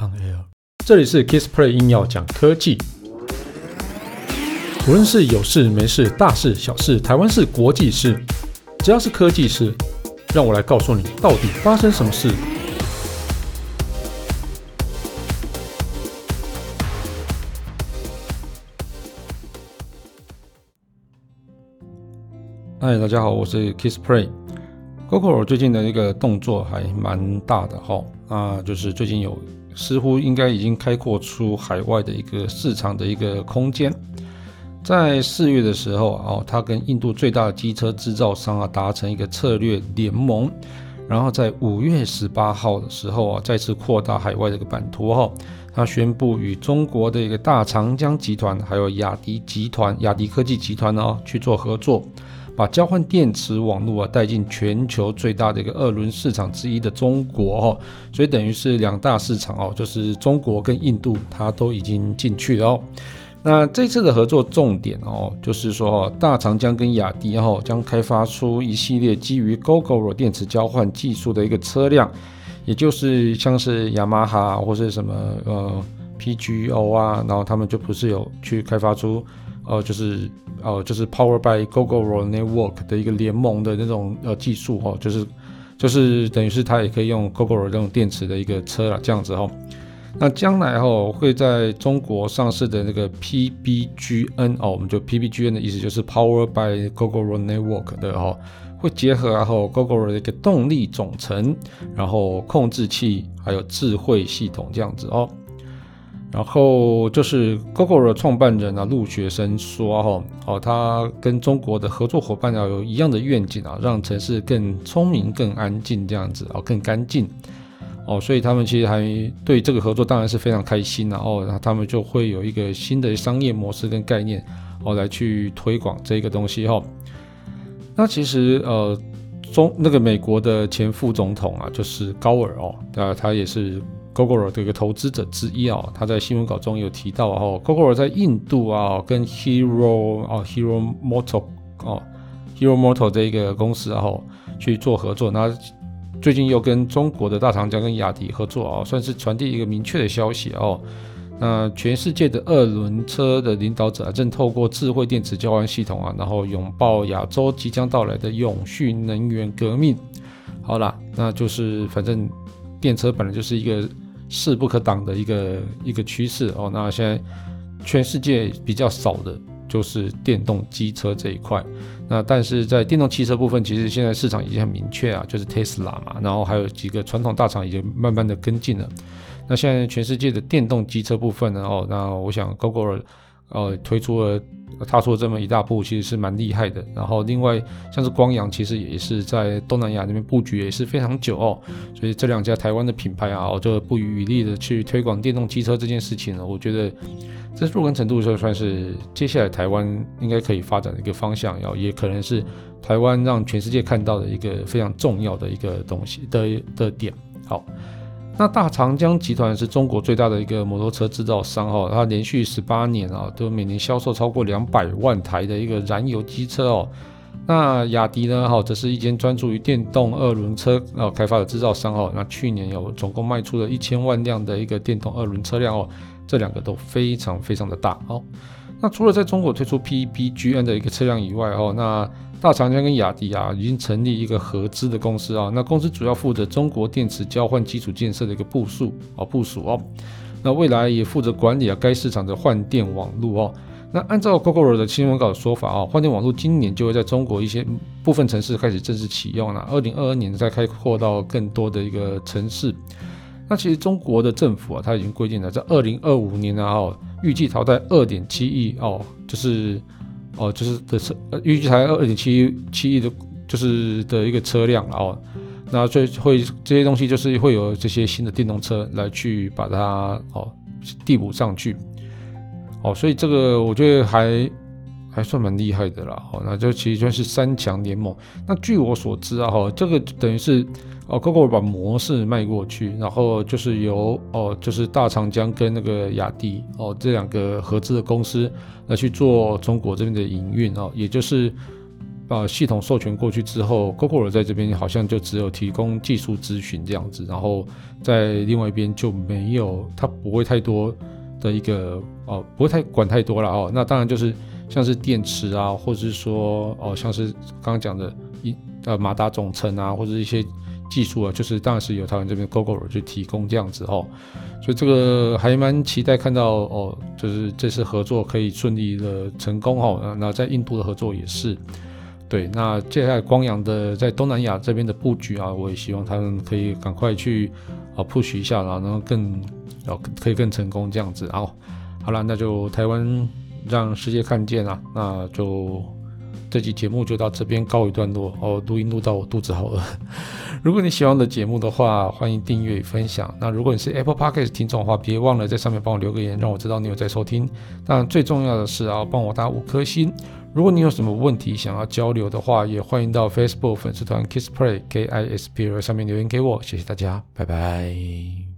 On Air，这里是 Kissplay 硬要讲科技，无论是有事没事、大事小事、台湾事、国际事，只要是科技事，让我来告诉你到底发生什么事。嗨，大家好，我是 Kissplay。Gogoro 最近的一个动作还蛮大的哈，那就是最近有似乎应该已经开阔出海外的一个市场的一个空间。在四月的时候啊，他跟印度最大的机车制造商啊达成一个策略联盟，然后在五月十八号的时候啊，再次扩大海外的一个版图哈，他宣布与中国的一个大长江集团还有雅迪集团、雅迪科技集团呢去做合作。把交换电池网络啊带进全球最大的一个二轮市场之一的中国哦，所以等于是两大市场哦，就是中国跟印度，它都已经进去了哦。那这次的合作重点哦，就是说大长江跟雅迪哦将开发出一系列基于 Gogoro 电池交换技术的一个车辆，也就是像是雅马哈或是什么呃 PGO 啊，然后他们就不是有去开发出。呃，就是呃，就是 Power by Gogoro Network 的一个联盟的那种呃技术、哦，就是就是等于是它也可以用 Gogoro 这种电池的一个车了，这样子、哦。那将来哈、哦、会在中国上市的那个 PBGN 哦，我们就 PBGN 的意思就是 Power by Gogoro Network 的、哦，会结合然后 Gogoro 的一个动力总成，然后控制器还有智慧系统这样子哦。然后就是 Gogoro 的创办人啊，陆学生说哈，哦，他跟中国的合作伙伴要有一样的愿景啊，让城市更聪明、更安静这样子啊，更干净哦，所以他们其实还对这个合作当然是非常开心啊，哦，然后他们就会有一个新的商业模式跟概念哦，来去推广这个东西哈。那其实呃，中那个美国的前副总统啊，就是高尔哦，那他也是。Gogoro 的一个投资者之一啊，他在新闻稿中有提到哦，Gogoro 在印度啊，跟 Hero 啊，Hero Moto 哦，Hero Moto 这一个公司啊去做合作，那最近又跟中国的大长江跟雅迪合作啊，算是传递一个明确的消息哦。那全世界的二轮车的领导者啊，正透过智慧电池交换系统啊，然后拥抱亚洲即将到来的永续能源革命。好啦，那就是反正。电车本来就是一个势不可挡的一个一个趋势哦。那现在全世界比较少的就是电动机车这一块。那但是在电动汽车部分，其实现在市场已经很明确啊，就是 Tesla 嘛，然后还有几个传统大厂已经慢慢的跟进了。那现在全世界的电动机车部分呢，哦，那我想 Google 呃推出了。踏出了这么一大步，其实是蛮厉害的。然后另外像是光阳，其实也是在东南亚那边布局也是非常久哦。所以这两家台湾的品牌啊，我就不遗余力的去推广电动机车这件事情呢。我觉得这若干程度就算是接下来台湾应该可以发展的一个方向，要也可能是台湾让全世界看到的一个非常重要的一个东西的的点。好。那大长江集团是中国最大的一个摩托车制造商哦，它连续十八年啊，都每年销售超过两百万台的一个燃油机车哦。那雅迪呢，哈，这是一间专注于电动二轮车呃开发的制造商哦。那去年有总共卖出了一千万辆的一个电动二轮车辆哦，这两个都非常非常的大哦。那除了在中国推出 PBGN 的一个车辆以外哦，那大长江跟雅迪啊，已经成立一个合资的公司啊。那公司主要负责中国电池交换基础建设的一个部署啊，部署哦。那未来也负责管理啊该市场的换电网络哦。那按照 Gogoro 的新闻稿的说法啊，换电网络今年就会在中国一些部分城市开始正式启用了，二零二二年再开扩到更多的一个城市。那其实中国的政府啊，它已经规定了，在二零二五年啊，哦，预计淘汰二点七亿哦，就是。哦，就是的车，呃，预计才二点七七亿的，就是的一个车辆哦。那最会这些东西，就是会有这些新的电动车来去把它哦递补上去。哦，所以这个我觉得还还算蛮厉害的啦。哦，那就其实就是三强联盟。那据我所知啊，哈，这个等于是。哦，Gogoro 把模式卖过去，然后就是由哦，就是大长江跟那个雅迪哦这两个合资的公司来去做中国这边的营运哦，也就是把系统授权过去之后，Gogoro 在这边好像就只有提供技术咨询这样子，然后在另外一边就没有，它不会太多的一个哦，不会太管太多了哦。那当然就是像是电池啊，或者是说哦，像是刚刚讲的一呃马达总成啊，或者一些技术啊，就是当然是由台湾这边 Gogoro 去提供这样子哦。所以这个还蛮期待看到哦，就是这次合作可以顺利的成功哦。那那在印度的合作也是，对。那接下来光阳的在东南亚这边的布局啊，我也希望他们可以赶快去啊 push 一下，然后更啊可以更成功这样子。哦，好了，那就台湾让世界看见啊，那就。这期节目就到这边告一段落哦，录音录到我肚子好饿。如果你喜欢我的节目的话，欢迎订阅与分享。那如果你是 Apple Podcast 听众的话，别忘了在上面帮我留个言，让我知道你有在收听。但最重要的是啊，帮我打五颗星。如果你有什么问题想要交流的话，也欢迎到 Facebook 粉丝团 Kiss Play K I S P L 上面留言给我。谢谢大家，拜拜。